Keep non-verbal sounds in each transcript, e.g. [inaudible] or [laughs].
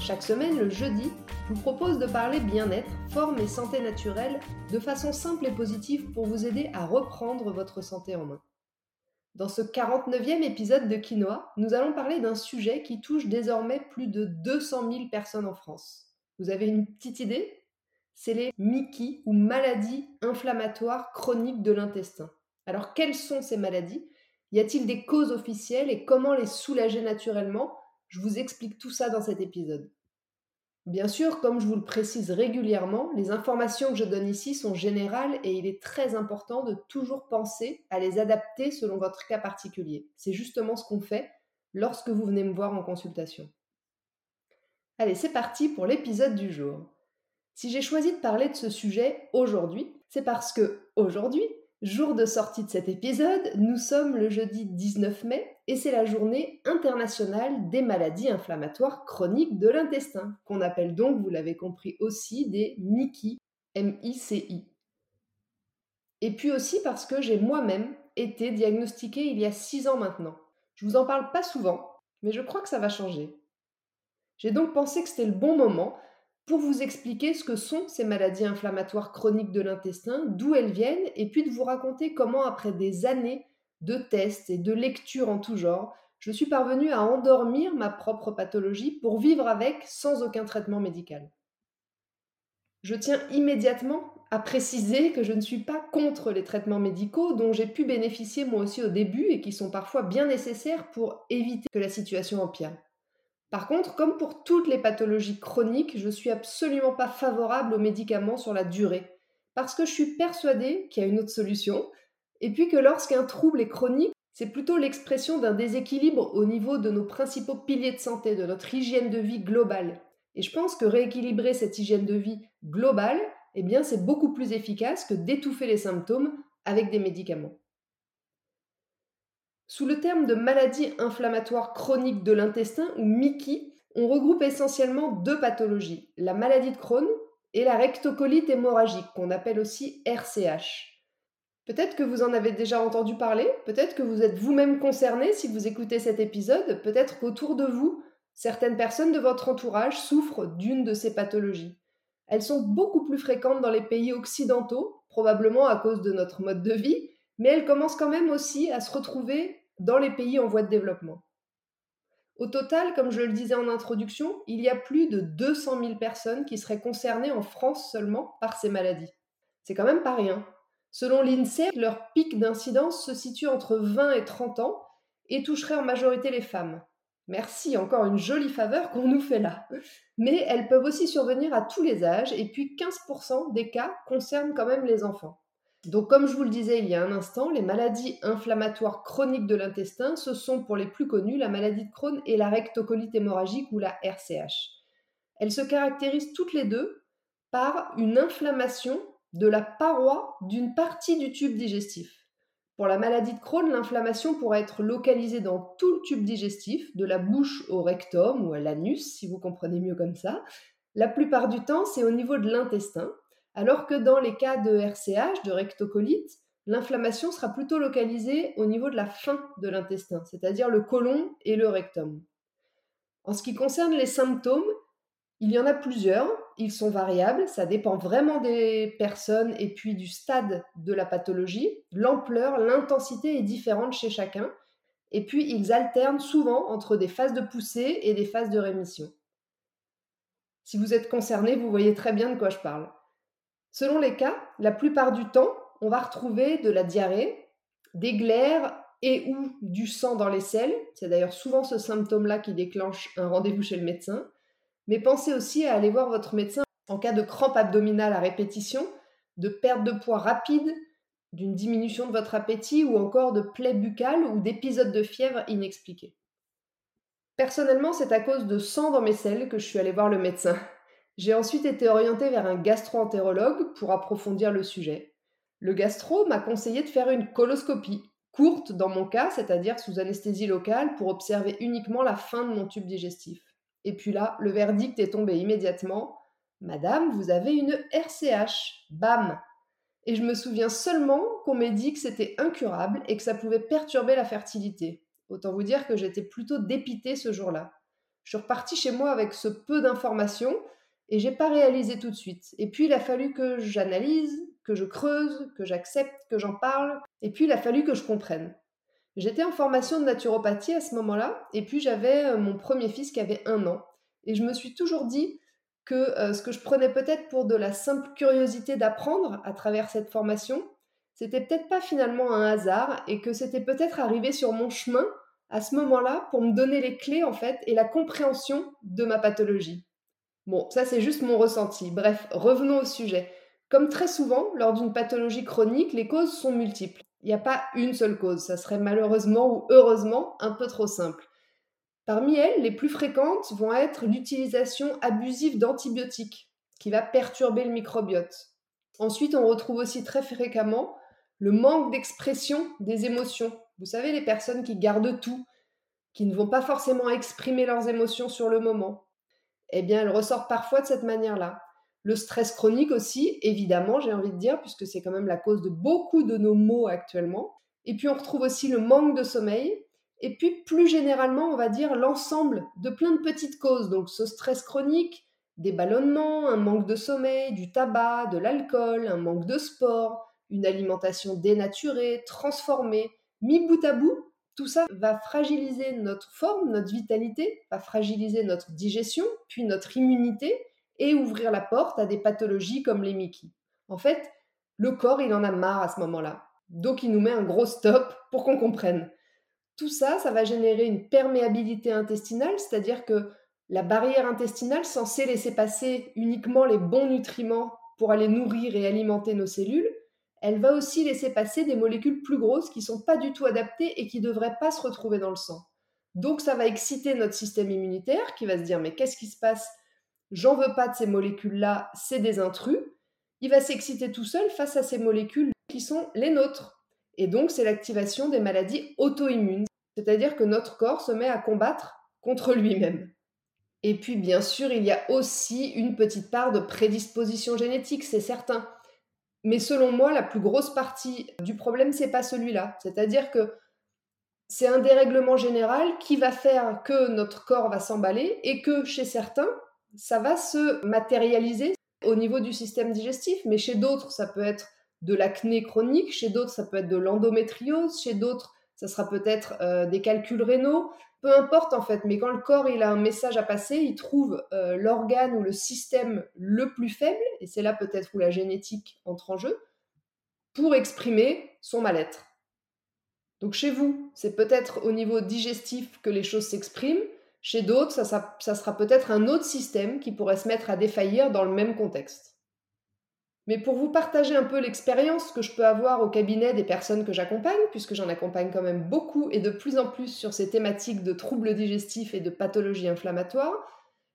Chaque semaine, le jeudi, je vous propose de parler bien-être, forme et santé naturelle de façon simple et positive pour vous aider à reprendre votre santé en main. Dans ce 49e épisode de Quinoa, nous allons parler d'un sujet qui touche désormais plus de 200 000 personnes en France. Vous avez une petite idée? C'est les MICI ou maladies inflammatoires chroniques de l'intestin. Alors quelles sont ces maladies? Y a-t-il des causes officielles et comment les soulager naturellement? Je vous explique tout ça dans cet épisode. Bien sûr, comme je vous le précise régulièrement, les informations que je donne ici sont générales et il est très important de toujours penser à les adapter selon votre cas particulier. C'est justement ce qu'on fait lorsque vous venez me voir en consultation. Allez, c'est parti pour l'épisode du jour. Si j'ai choisi de parler de ce sujet aujourd'hui, c'est parce que aujourd'hui, jour de sortie de cet épisode, nous sommes le jeudi 19 mai et c'est la journée internationale des maladies inflammatoires chroniques de l'intestin, qu'on appelle donc, vous l'avez compris aussi, des MICI, M-I-C-I. Et puis aussi parce que j'ai moi-même été diagnostiquée il y a 6 ans maintenant. Je vous en parle pas souvent, mais je crois que ça va changer. J'ai donc pensé que c'était le bon moment pour vous expliquer ce que sont ces maladies inflammatoires chroniques de l'intestin, d'où elles viennent, et puis de vous raconter comment, après des années de tests et de lectures en tout genre, je suis parvenue à endormir ma propre pathologie pour vivre avec sans aucun traitement médical. Je tiens immédiatement à préciser que je ne suis pas contre les traitements médicaux dont j'ai pu bénéficier moi aussi au début et qui sont parfois bien nécessaires pour éviter que la situation empire. Par contre, comme pour toutes les pathologies chroniques, je ne suis absolument pas favorable aux médicaments sur la durée, parce que je suis persuadée qu'il y a une autre solution, et puis que lorsqu'un trouble est chronique, c'est plutôt l'expression d'un déséquilibre au niveau de nos principaux piliers de santé, de notre hygiène de vie globale. Et je pense que rééquilibrer cette hygiène de vie globale, eh bien, c'est beaucoup plus efficace que d'étouffer les symptômes avec des médicaments. Sous le terme de maladie inflammatoire chronique de l'intestin, ou MICI, on regroupe essentiellement deux pathologies, la maladie de Crohn et la rectocolite hémorragique, qu'on appelle aussi RCH. Peut-être que vous en avez déjà entendu parler, peut-être que vous êtes vous-même concerné si vous écoutez cet épisode, peut-être qu'autour de vous, certaines personnes de votre entourage souffrent d'une de ces pathologies. Elles sont beaucoup plus fréquentes dans les pays occidentaux, probablement à cause de notre mode de vie, mais elles commencent quand même aussi à se retrouver dans les pays en voie de développement. Au total, comme je le disais en introduction, il y a plus de 200 000 personnes qui seraient concernées en France seulement par ces maladies. C'est quand même pas rien. Selon l'INSEE, leur pic d'incidence se situe entre 20 et 30 ans et toucherait en majorité les femmes. Merci, encore une jolie faveur qu'on nous fait là. Mais elles peuvent aussi survenir à tous les âges et puis 15% des cas concernent quand même les enfants. Donc, comme je vous le disais il y a un instant, les maladies inflammatoires chroniques de l'intestin, ce sont pour les plus connues la maladie de Crohn et la rectocolite hémorragique ou la RCH. Elles se caractérisent toutes les deux par une inflammation de la paroi d'une partie du tube digestif. Pour la maladie de Crohn, l'inflammation pourrait être localisée dans tout le tube digestif, de la bouche au rectum ou à l'anus, si vous comprenez mieux comme ça. La plupart du temps, c'est au niveau de l'intestin, alors que dans les cas de RCH, de rectocolite, l'inflammation sera plutôt localisée au niveau de la fin de l'intestin, c'est-à-dire le côlon et le rectum. En ce qui concerne les symptômes, il y en a plusieurs, ils sont variables, ça dépend vraiment des personnes et puis du stade de la pathologie. L'ampleur, l'intensité est différente chez chacun, et puis ils alternent souvent entre des phases de poussée et des phases de rémission. Si vous êtes concerné, vous voyez très bien de quoi je parle. Selon les cas, la plupart du temps, on va retrouver de la diarrhée, des glaires et ou du sang dans les selles. C'est d'ailleurs souvent ce symptôme-là qui déclenche un rendez-vous chez le médecin. Mais pensez aussi à aller voir votre médecin en cas de crampe abdominale à répétition, de perte de poids rapide, d'une diminution de votre appétit ou encore de plaies buccales ou d'épisodes de fièvre inexpliqués. Personnellement, c'est à cause de sang dans mes selles que je suis allée voir le médecin. J'ai ensuite été orientée vers un gastro-entérologue pour approfondir le sujet. Le gastro m'a conseillé de faire une coloscopie, courte dans mon cas, c'est-à-dire sous anesthésie locale, pour observer uniquement la fin de mon tube digestif. Et puis là, le verdict est tombé immédiatement. Madame, vous avez une RCH. Bam Et je me souviens seulement qu'on m'ait dit que c'était incurable et que ça pouvait perturber la fertilité. Autant vous dire que j'étais plutôt dépitée ce jour-là. Je suis repartie chez moi avec ce peu d'informations et j'ai pas réalisé tout de suite. Et puis il a fallu que j'analyse, que je creuse, que j'accepte, que j'en parle, et puis il a fallu que je comprenne. J'étais en formation de naturopathie à ce moment-là, et puis j'avais euh, mon premier fils qui avait un an. Et je me suis toujours dit que euh, ce que je prenais peut-être pour de la simple curiosité d'apprendre à travers cette formation, c'était peut-être pas finalement un hasard, et que c'était peut-être arrivé sur mon chemin à ce moment-là pour me donner les clés en fait et la compréhension de ma pathologie. Bon, ça c'est juste mon ressenti. Bref, revenons au sujet. Comme très souvent, lors d'une pathologie chronique, les causes sont multiples. Il n'y a pas une seule cause, ça serait malheureusement ou heureusement un peu trop simple. Parmi elles, les plus fréquentes vont être l'utilisation abusive d'antibiotiques, qui va perturber le microbiote. Ensuite, on retrouve aussi très fréquemment le manque d'expression des émotions. Vous savez, les personnes qui gardent tout, qui ne vont pas forcément exprimer leurs émotions sur le moment. Eh bien, elles ressortent parfois de cette manière-là. Le stress chronique aussi, évidemment, j'ai envie de dire, puisque c'est quand même la cause de beaucoup de nos maux actuellement. Et puis on retrouve aussi le manque de sommeil. Et puis plus généralement, on va dire l'ensemble de plein de petites causes. Donc ce stress chronique, des ballonnements, un manque de sommeil, du tabac, de l'alcool, un manque de sport, une alimentation dénaturée, transformée, mis bout à bout, tout ça va fragiliser notre forme, notre vitalité, va fragiliser notre digestion, puis notre immunité, et ouvrir la porte à des pathologies comme les Mickey. En fait, le corps, il en a marre à ce moment-là. Donc il nous met un gros stop pour qu'on comprenne. Tout ça, ça va générer une perméabilité intestinale, c'est-à-dire que la barrière intestinale, censée laisser passer uniquement les bons nutriments pour aller nourrir et alimenter nos cellules, elle va aussi laisser passer des molécules plus grosses qui ne sont pas du tout adaptées et qui ne devraient pas se retrouver dans le sang. Donc ça va exciter notre système immunitaire qui va se dire mais qu'est-ce qui se passe j'en veux pas de ces molécules-là, c'est des intrus, il va s'exciter tout seul face à ces molécules qui sont les nôtres. Et donc, c'est l'activation des maladies auto-immunes, c'est-à-dire que notre corps se met à combattre contre lui-même. Et puis, bien sûr, il y a aussi une petite part de prédisposition génétique, c'est certain. Mais selon moi, la plus grosse partie du problème, c'est pas celui-là. C'est-à-dire que c'est un dérèglement général qui va faire que notre corps va s'emballer et que chez certains, ça va se matérialiser au niveau du système digestif, mais chez d'autres, ça peut être de l'acné chronique, chez d'autres, ça peut être de l'endométriose, chez d'autres, ça sera peut-être euh, des calculs rénaux, peu importe en fait, mais quand le corps il a un message à passer, il trouve euh, l'organe ou le système le plus faible, et c'est là peut-être où la génétique entre en jeu, pour exprimer son mal-être. Donc chez vous, c'est peut-être au niveau digestif que les choses s'expriment, chez d'autres, ça, sera peut-être un autre système qui pourrait se mettre à défaillir dans le même contexte. Mais pour vous partager un peu l'expérience que je peux avoir au cabinet des personnes que j'accompagne, puisque j'en accompagne quand même beaucoup et de plus en plus sur ces thématiques de troubles digestifs et de pathologies inflammatoires,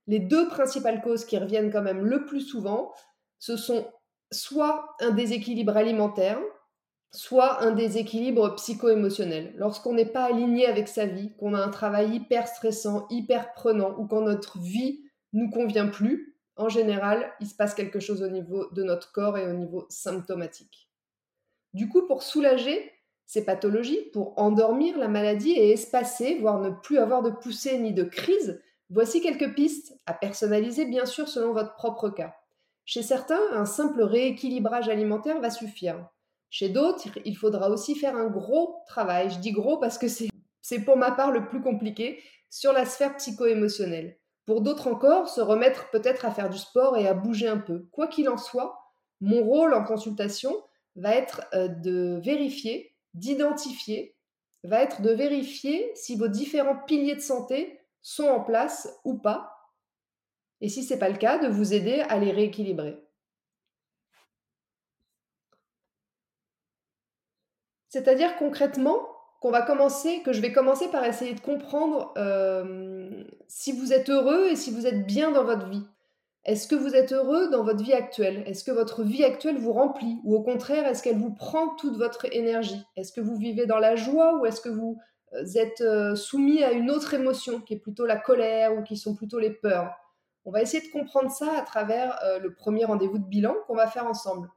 les deux principales causes qui reviennent quand même le plus souvent, ce sont soit un déséquilibre alimentaire, soit un déséquilibre psycho-émotionnel. Lorsqu'on n'est pas aligné avec sa vie, qu'on a un travail hyper stressant, hyper prenant, ou quand notre vie nous convient plus, en général, il se passe quelque chose au niveau de notre corps et au niveau symptomatique. Du coup, pour soulager ces pathologies, pour endormir la maladie et espacer, voire ne plus avoir de poussée ni de crise, voici quelques pistes à personnaliser bien sûr selon votre propre cas. Chez certains, un simple rééquilibrage alimentaire va suffire. Chez d'autres, il faudra aussi faire un gros travail. Je dis gros parce que c'est pour ma part le plus compliqué sur la sphère psycho-émotionnelle. Pour d'autres encore, se remettre peut-être à faire du sport et à bouger un peu. Quoi qu'il en soit, mon rôle en consultation va être euh, de vérifier, d'identifier, va être de vérifier si vos différents piliers de santé sont en place ou pas. Et si ce n'est pas le cas, de vous aider à les rééquilibrer. C'est-à-dire concrètement, qu'on va commencer, que je vais commencer par essayer de comprendre euh, si vous êtes heureux et si vous êtes bien dans votre vie. Est-ce que vous êtes heureux dans votre vie actuelle? Est-ce que votre vie actuelle vous remplit? Ou au contraire, est-ce qu'elle vous prend toute votre énergie? Est-ce que vous vivez dans la joie ou est-ce que vous euh, êtes euh, soumis à une autre émotion qui est plutôt la colère ou qui sont plutôt les peurs? On va essayer de comprendre ça à travers le premier rendez-vous de bilan qu'on va faire ensemble.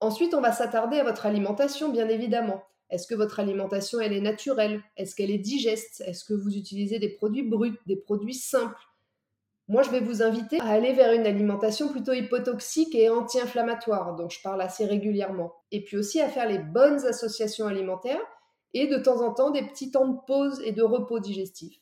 Ensuite, on va s'attarder à votre alimentation, bien évidemment. Est-ce que votre alimentation, elle est naturelle? Est-ce qu'elle est digeste? Est-ce que vous utilisez des produits bruts, des produits simples? Moi, je vais vous inviter à aller vers une alimentation plutôt hypotoxique et anti-inflammatoire, dont je parle assez régulièrement. Et puis aussi à faire les bonnes associations alimentaires et de temps en temps des petits temps de pause et de repos digestif.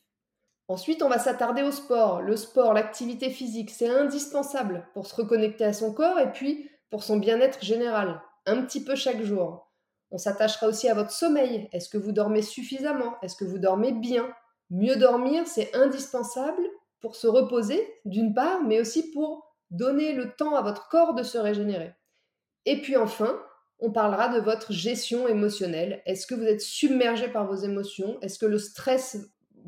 Ensuite, on va s'attarder au sport. Le sport, l'activité physique, c'est indispensable pour se reconnecter à son corps et puis pour son bien-être général, un petit peu chaque jour. On s'attachera aussi à votre sommeil. Est-ce que vous dormez suffisamment? Est-ce que vous dormez bien? Mieux dormir, c'est indispensable pour se reposer, d'une part, mais aussi pour donner le temps à votre corps de se régénérer. Et puis enfin, on parlera de votre gestion émotionnelle. Est-ce que vous êtes submergé par vos émotions? Est-ce que le stress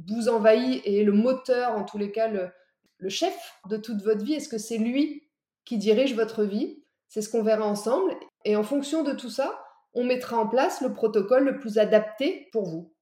vous envahit et est le moteur, en tous les cas, le, le chef de toute votre vie? Est-ce que c'est lui qui dirige votre vie? C'est ce qu'on verra ensemble. Et en fonction de tout ça, on mettra en place le protocole le plus adapté pour vous.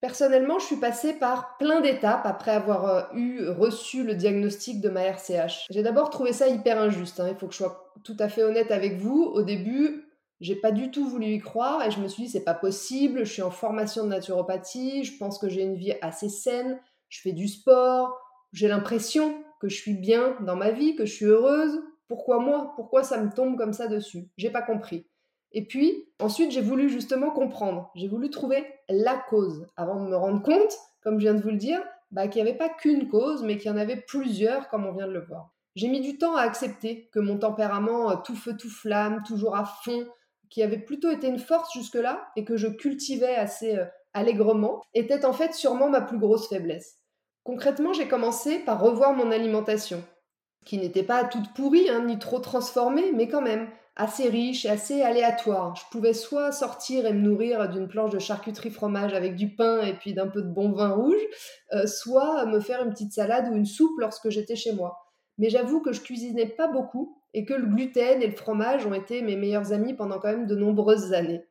Personnellement, je suis passée par plein d'étapes après avoir euh, eu reçu le diagnostic de ma RCH. J'ai d'abord trouvé ça hyper injuste, hein. il faut que je sois tout à fait honnête avec vous. Au début, j'ai pas du tout voulu y croire et je me suis dit c'est pas possible, je suis en formation de naturopathie, je pense que j'ai une vie assez saine, je fais du sport, j'ai l'impression que je suis bien dans ma vie, que je suis heureuse. Pourquoi moi Pourquoi ça me tombe comme ça dessus? J'ai pas compris. Et puis, ensuite, j'ai voulu justement comprendre. J'ai voulu trouver la cause avant de me rendre compte, comme je viens de vous le dire, bah, qu'il n'y avait pas qu'une cause, mais qu'il y en avait plusieurs, comme on vient de le voir. J'ai mis du temps à accepter que mon tempérament euh, tout feu, tout flamme, toujours à fond, qui avait plutôt été une force jusque-là et que je cultivais assez euh, allègrement, était en fait sûrement ma plus grosse faiblesse. Concrètement, j'ai commencé par revoir mon alimentation, qui n'était pas toute pourrie, hein, ni trop transformée, mais quand même assez riche et assez aléatoire. Je pouvais soit sortir et me nourrir d'une planche de charcuterie fromage avec du pain et puis d'un peu de bon vin rouge, euh, soit me faire une petite salade ou une soupe lorsque j'étais chez moi. Mais j'avoue que je cuisinais pas beaucoup et que le gluten et le fromage ont été mes meilleurs amis pendant quand même de nombreuses années.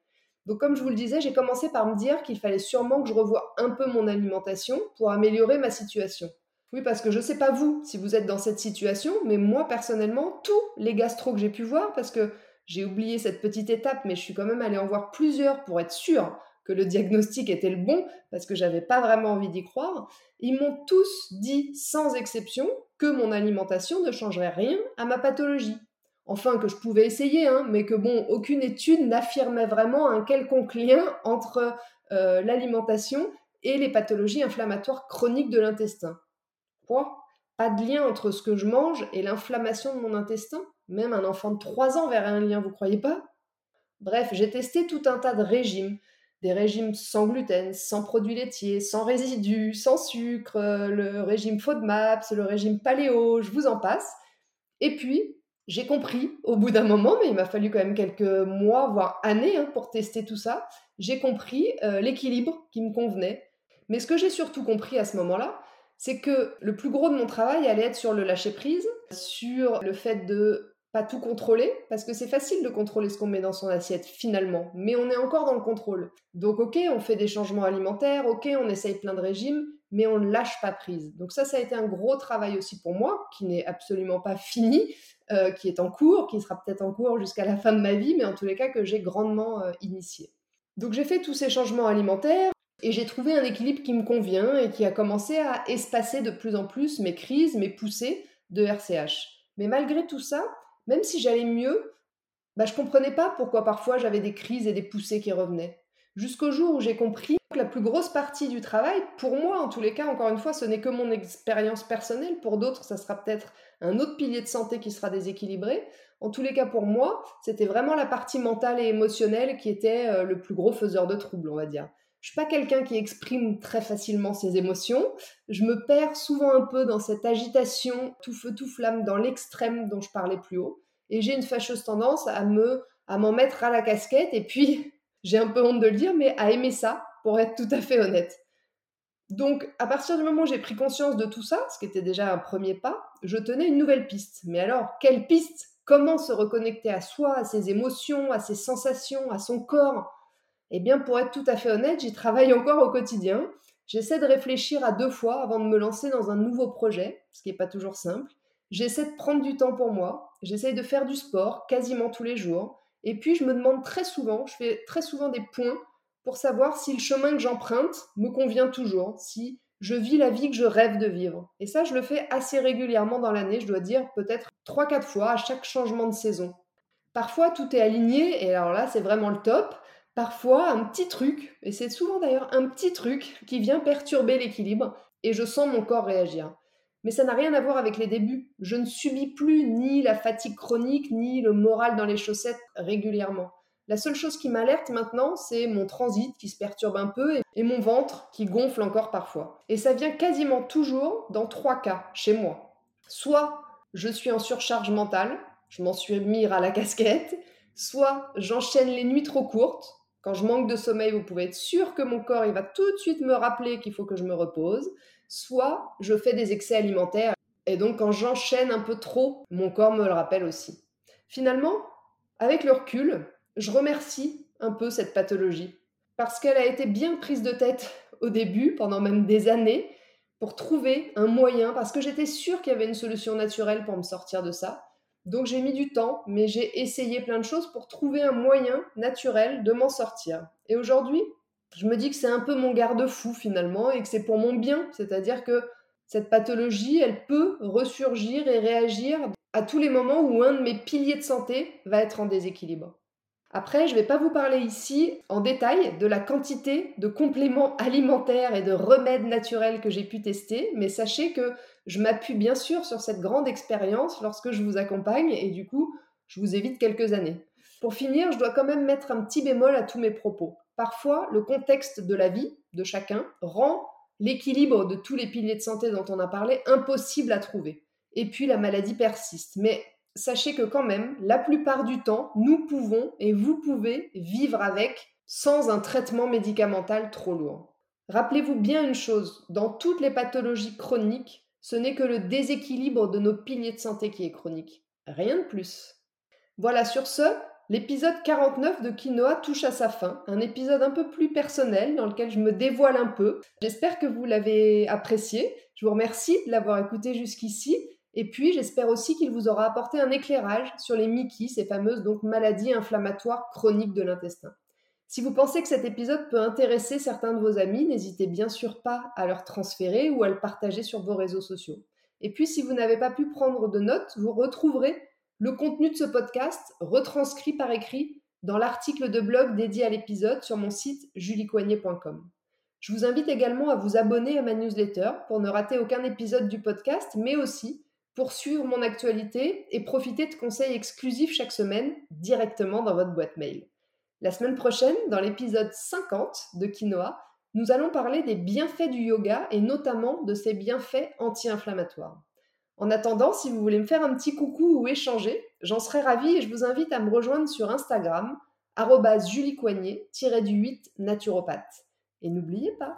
Donc comme je vous le disais, j'ai commencé par me dire qu'il fallait sûrement que je revoie un peu mon alimentation pour améliorer ma situation. Oui, parce que je ne sais pas vous si vous êtes dans cette situation, mais moi personnellement, tous les gastro que j'ai pu voir, parce que j'ai oublié cette petite étape, mais je suis quand même allée en voir plusieurs pour être sûre que le diagnostic était le bon, parce que j'avais pas vraiment envie d'y croire, ils m'ont tous dit, sans exception, que mon alimentation ne changerait rien à ma pathologie. Enfin, que je pouvais essayer, hein, mais que bon, aucune étude n'affirmait vraiment un quelconque lien entre euh, l'alimentation et les pathologies inflammatoires chroniques de l'intestin. Pas de lien entre ce que je mange et l'inflammation de mon intestin Même un enfant de 3 ans verrait un lien, vous croyez pas? Bref, j'ai testé tout un tas de régimes. Des régimes sans gluten, sans produits laitiers, sans résidus, sans sucre, le régime FODMAPS, le régime paléo, je vous en passe. Et puis, j'ai compris au bout d'un moment, mais il m'a fallu quand même quelques mois, voire années hein, pour tester tout ça, j'ai compris euh, l'équilibre qui me convenait. Mais ce que j'ai surtout compris à ce moment-là, c'est que le plus gros de mon travail allait être sur le lâcher-prise, sur le fait de pas tout contrôler, parce que c'est facile de contrôler ce qu'on met dans son assiette finalement, mais on est encore dans le contrôle. Donc ok, on fait des changements alimentaires, ok, on essaye plein de régimes, mais on ne lâche pas prise. Donc ça, ça a été un gros travail aussi pour moi, qui n'est absolument pas fini, euh, qui est en cours, qui sera peut-être en cours jusqu'à la fin de ma vie, mais en tous les cas que j'ai grandement euh, initié. Donc j'ai fait tous ces changements alimentaires, et j'ai trouvé un équilibre qui me convient et qui a commencé à espacer de plus en plus mes crises, mes poussées de RCH. Mais malgré tout ça, même si j'allais mieux, bah, je comprenais pas pourquoi parfois j'avais des crises et des poussées qui revenaient. Jusqu'au jour où j'ai compris que la plus grosse partie du travail, pour moi en tous les cas, encore une fois, ce n'est que mon expérience personnelle, pour d'autres, ça sera peut-être un autre pilier de santé qui sera déséquilibré. En tous les cas, pour moi, c'était vraiment la partie mentale et émotionnelle qui était euh, le plus gros faiseur de troubles, on va dire. Je suis pas quelqu'un qui exprime très facilement ses émotions. Je me perds souvent un peu dans cette agitation tout feu tout flamme dans l'extrême dont je parlais plus haut. Et j'ai une fâcheuse tendance à me à m'en mettre à la casquette et puis [laughs] j'ai un peu honte de le dire, mais à aimer ça, pour être tout à fait honnête. Donc, à partir du moment où j'ai pris conscience de tout ça, ce qui était déjà un premier pas, je tenais une nouvelle piste. Mais alors, quelle piste? Comment se reconnecter à soi, à ses émotions, à ses sensations, à son corps? Eh bien, pour être tout à fait honnête, j'y travaille encore au quotidien. J'essaie de réfléchir à deux fois avant de me lancer dans un nouveau projet, ce qui n'est pas toujours simple. J'essaie de prendre du temps pour moi. J'essaie de faire du sport quasiment tous les jours. Et puis, je me demande très souvent, je fais très souvent des points pour savoir si le chemin que j'emprunte me convient toujours, si je vis la vie que je rêve de vivre. Et ça, je le fais assez régulièrement dans l'année, je dois dire peut-être 3-4 fois à chaque changement de saison. Parfois, tout est aligné, et alors là, c'est vraiment le top. Parfois, un petit truc, et c'est souvent d'ailleurs un petit truc qui vient perturber l'équilibre, et je sens mon corps réagir. Mais ça n'a rien à voir avec les débuts. Je ne subis plus ni la fatigue chronique, ni le moral dans les chaussettes régulièrement. La seule chose qui m'alerte maintenant, c'est mon transit qui se perturbe un peu et mon ventre qui gonfle encore parfois. Et ça vient quasiment toujours dans trois cas chez moi. Soit je suis en surcharge mentale, je m'en suis mis à la [laughs] casquette, soit j'enchaîne les nuits trop courtes. Quand je manque de sommeil, vous pouvez être sûr que mon corps il va tout de suite me rappeler qu'il faut que je me repose. Soit je fais des excès alimentaires et donc quand j'enchaîne un peu trop, mon corps me le rappelle aussi. Finalement, avec le recul, je remercie un peu cette pathologie parce qu'elle a été bien prise de tête au début, pendant même des années, pour trouver un moyen, parce que j'étais sûre qu'il y avait une solution naturelle pour me sortir de ça. Donc j'ai mis du temps, mais j'ai essayé plein de choses pour trouver un moyen naturel de m'en sortir. Et aujourd'hui, je me dis que c'est un peu mon garde-fou finalement et que c'est pour mon bien, c'est-à-dire que cette pathologie, elle peut ressurgir et réagir à tous les moments où un de mes piliers de santé va être en déséquilibre. Après, je ne vais pas vous parler ici en détail de la quantité de compléments [laughs] alimentaires et de remèdes naturels que j'ai pu tester, mais sachez que je m'appuie bien sûr sur cette grande expérience lorsque je vous accompagne et du coup, je vous évite quelques années. Pour finir, je dois quand même mettre un petit bémol à tous mes propos. Parfois, le contexte de la vie de chacun rend l'équilibre de tous les piliers de santé dont on a parlé impossible à trouver. Et puis la maladie persiste. Mais sachez que quand même, la plupart du temps, nous pouvons et vous pouvez vivre avec sans un traitement médicamental trop lourd. Rappelez-vous bien une chose, dans toutes les pathologies chroniques, ce n'est que le déséquilibre de nos piliers de santé qui est chronique. Rien de plus. Voilà, sur ce, l'épisode 49 de Quinoa touche à sa fin, un épisode un peu plus personnel dans lequel je me dévoile un peu. J'espère que vous l'avez apprécié. Je vous remercie de l'avoir écouté jusqu'ici et puis, j'espère aussi qu'il vous aura apporté un éclairage sur les MICI, ces fameuses donc maladies inflammatoires chroniques de l'intestin. Si vous pensez que cet épisode peut intéresser certains de vos amis, n'hésitez bien sûr pas à leur transférer ou à le partager sur vos réseaux sociaux. Et puis, si vous n'avez pas pu prendre de notes, vous retrouverez le contenu de ce podcast retranscrit par écrit dans l'article de blog dédié à l'épisode sur mon site juliecoignet.com. Je vous invite également à vous abonner à ma newsletter pour ne rater aucun épisode du podcast, mais aussi pour suivre mon actualité et profiter de conseils exclusifs chaque semaine directement dans votre boîte mail. La semaine prochaine, dans l'épisode 50 de Quinoa, nous allons parler des bienfaits du yoga et notamment de ses bienfaits anti-inflammatoires. En attendant, si vous voulez me faire un petit coucou ou échanger, j'en serais ravie et je vous invite à me rejoindre sur Instagram, juliecoignet-du-8 naturopathe. Et n'oubliez pas,